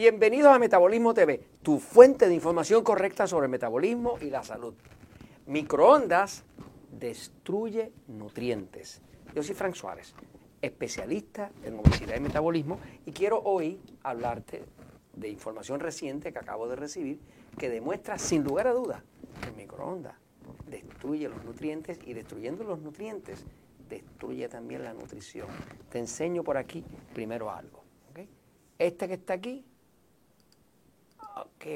Bienvenidos a Metabolismo TV, tu fuente de información correcta sobre el metabolismo y la salud. Microondas destruye nutrientes. Yo soy Frank Suárez, especialista en obesidad y metabolismo, y quiero hoy hablarte de información reciente que acabo de recibir que demuestra sin lugar a dudas que el microondas destruye los nutrientes y destruyendo los nutrientes destruye también la nutrición. Te enseño por aquí primero algo. Este que está aquí, ok,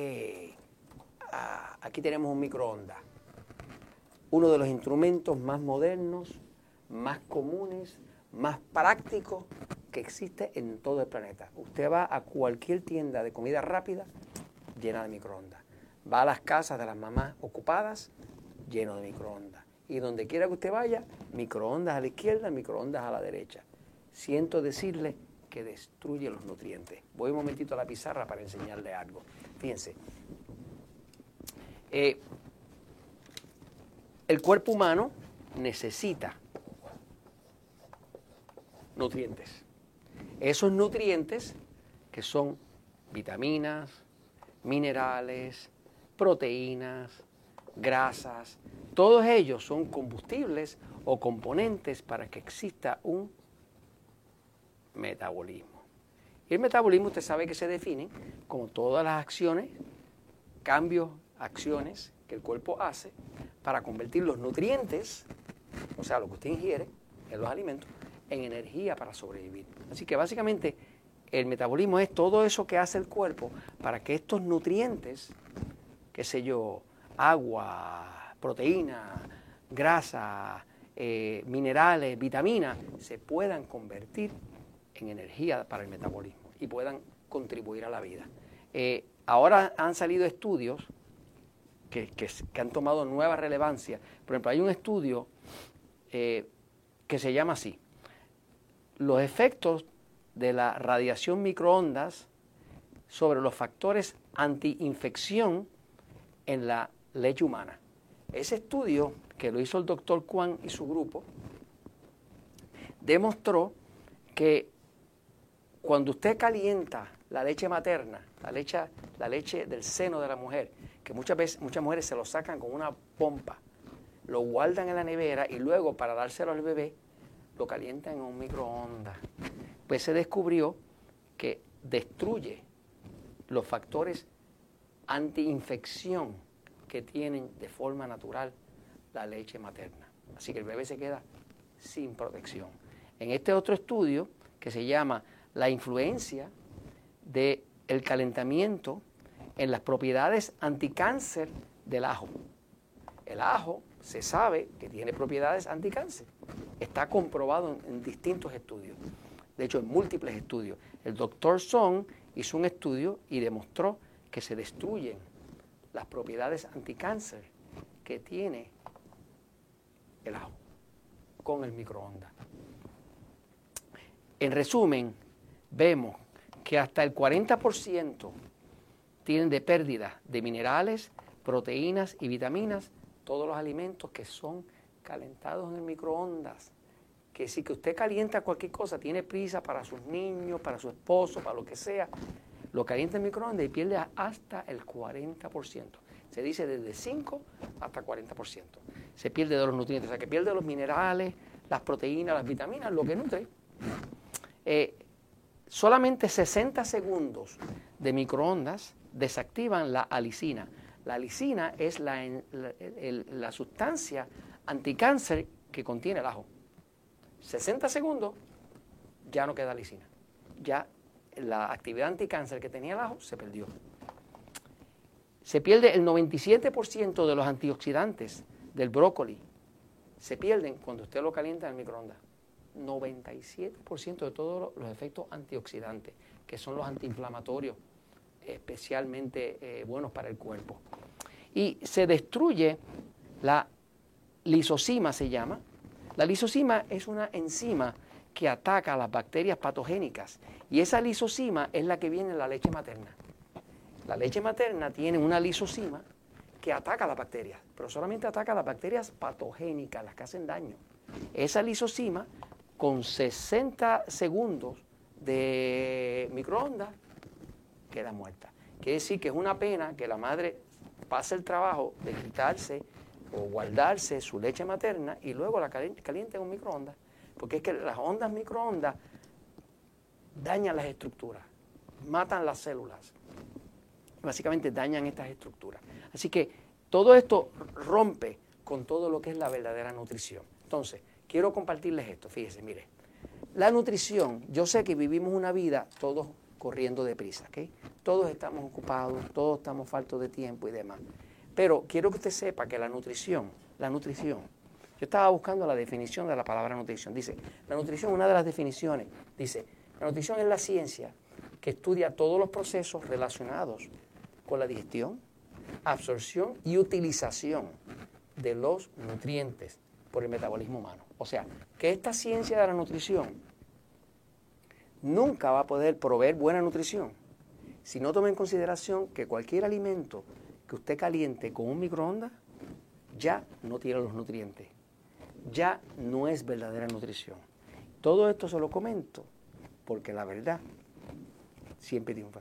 ah, aquí tenemos un microondas. Uno de los instrumentos más modernos, más comunes, más prácticos que existe en todo el planeta. Usted va a cualquier tienda de comida rápida llena de microondas. Va a las casas de las mamás ocupadas lleno de microondas. Y donde quiera que usted vaya, microondas a la izquierda, microondas a la derecha. Siento decirle que destruye los nutrientes. Voy un momentito a la pizarra para enseñarle algo. Fíjense. Eh, el cuerpo humano necesita nutrientes. Esos nutrientes que son vitaminas, minerales, proteínas, grasas, todos ellos son combustibles o componentes para que exista un metabolismo. Y el metabolismo usted sabe que se define como todas las acciones, cambios, acciones que el cuerpo hace para convertir los nutrientes, o sea, lo que usted ingiere en los alimentos, en energía para sobrevivir. Así que básicamente el metabolismo es todo eso que hace el cuerpo para que estos nutrientes, qué sé yo, agua, proteína, grasa, eh, minerales, vitaminas, se puedan convertir en energía para el metabolismo y puedan contribuir a la vida. Eh, ahora han salido estudios que, han tomado nueva relevancia. Por ejemplo, hay un estudio eh, que se llama así, los efectos de la radiación microondas sobre los factores antiinfección en la leche humana. Ese estudio que lo hizo el doctor Kwan y su grupo demostró que cuando usted calienta la leche materna, la leche, la leche del seno de la mujer, que muchas veces muchas mujeres se lo sacan con una pompa, lo guardan en la nevera y luego para dárselo al bebé lo calientan en un microondas. Pues se descubrió que destruye los factores antiinfección que tienen de forma natural la leche materna. Así que el bebé se queda sin protección. En este otro estudio, que se llama La influencia del el calentamiento en las propiedades anticáncer del ajo. El ajo se sabe que tiene propiedades anticáncer. Está comprobado en, en distintos estudios. De hecho, en múltiples estudios. El doctor Song hizo un estudio y demostró que se destruyen las propiedades anticáncer que tiene el ajo con el microondas. En resumen, vemos que hasta el 40% tienen de pérdida de minerales, proteínas y vitaminas todos los alimentos que son calentados en el microondas. Que si que usted calienta cualquier cosa, tiene prisa para sus niños, para su esposo, para lo que sea, lo calienta en el microondas y pierde hasta el 40%. Se dice desde 5 hasta 40%. Se pierde de los nutrientes, o sea que pierde los minerales, las proteínas, las vitaminas, lo que nutre. Eh, solamente 60 segundos de microondas desactivan la alicina. La alicina es la, sustancia anticáncer que contiene el ajo. 60 segundos, ya no queda alicina. Ya la actividad anticáncer que tenía el ajo se perdió. Se pierde el 97% de los antioxidantes del brócoli. Se pierden cuando usted lo calienta en el microondas. 97% de todos los efectos antioxidantes, que son los antiinflamatorios, especialmente eh, buenos para el cuerpo. Y se destruye la lisocima, se llama. La lisocima es una enzima que ataca a las bacterias patogénicas y esa lisocima es la que viene en la leche materna. La leche materna tiene una lisocima que ataca a las bacterias, pero solamente ataca a las bacterias patogénicas, las que hacen daño. Esa lisocima, con 60 segundos de microondas, queda muerta. Quiere decir que es una pena que la madre pase el trabajo de quitarse o guardarse su leche materna y luego la caliente en un microondas. Porque es que las ondas microondas dañan las estructuras, matan las células. Básicamente dañan estas estructuras. Así que todo esto rompe con todo lo que es la verdadera nutrición. Entonces, quiero compartirles esto. Fíjense, mire, la nutrición, yo sé que vivimos una vida todos corriendo deprisa, ¿ok? Todos estamos ocupados, todos estamos faltos de tiempo y demás. Pero quiero que usted sepa que la nutrición, la nutrición, yo estaba buscando la definición de la palabra nutrición. Dice, la nutrición, una de las definiciones, dice, la nutrición es la ciencia que estudia todos los procesos relacionados con la digestión, absorción y utilización de los nutrientes por el metabolismo humano. O sea, que esta ciencia de la nutrición nunca va a poder proveer buena nutrición si no toma en consideración que cualquier alimento que usted caliente con un microondas ya no tiene los nutrientes, ya no es verdadera nutrición. Todo esto se lo comento porque la verdad siempre triunfa.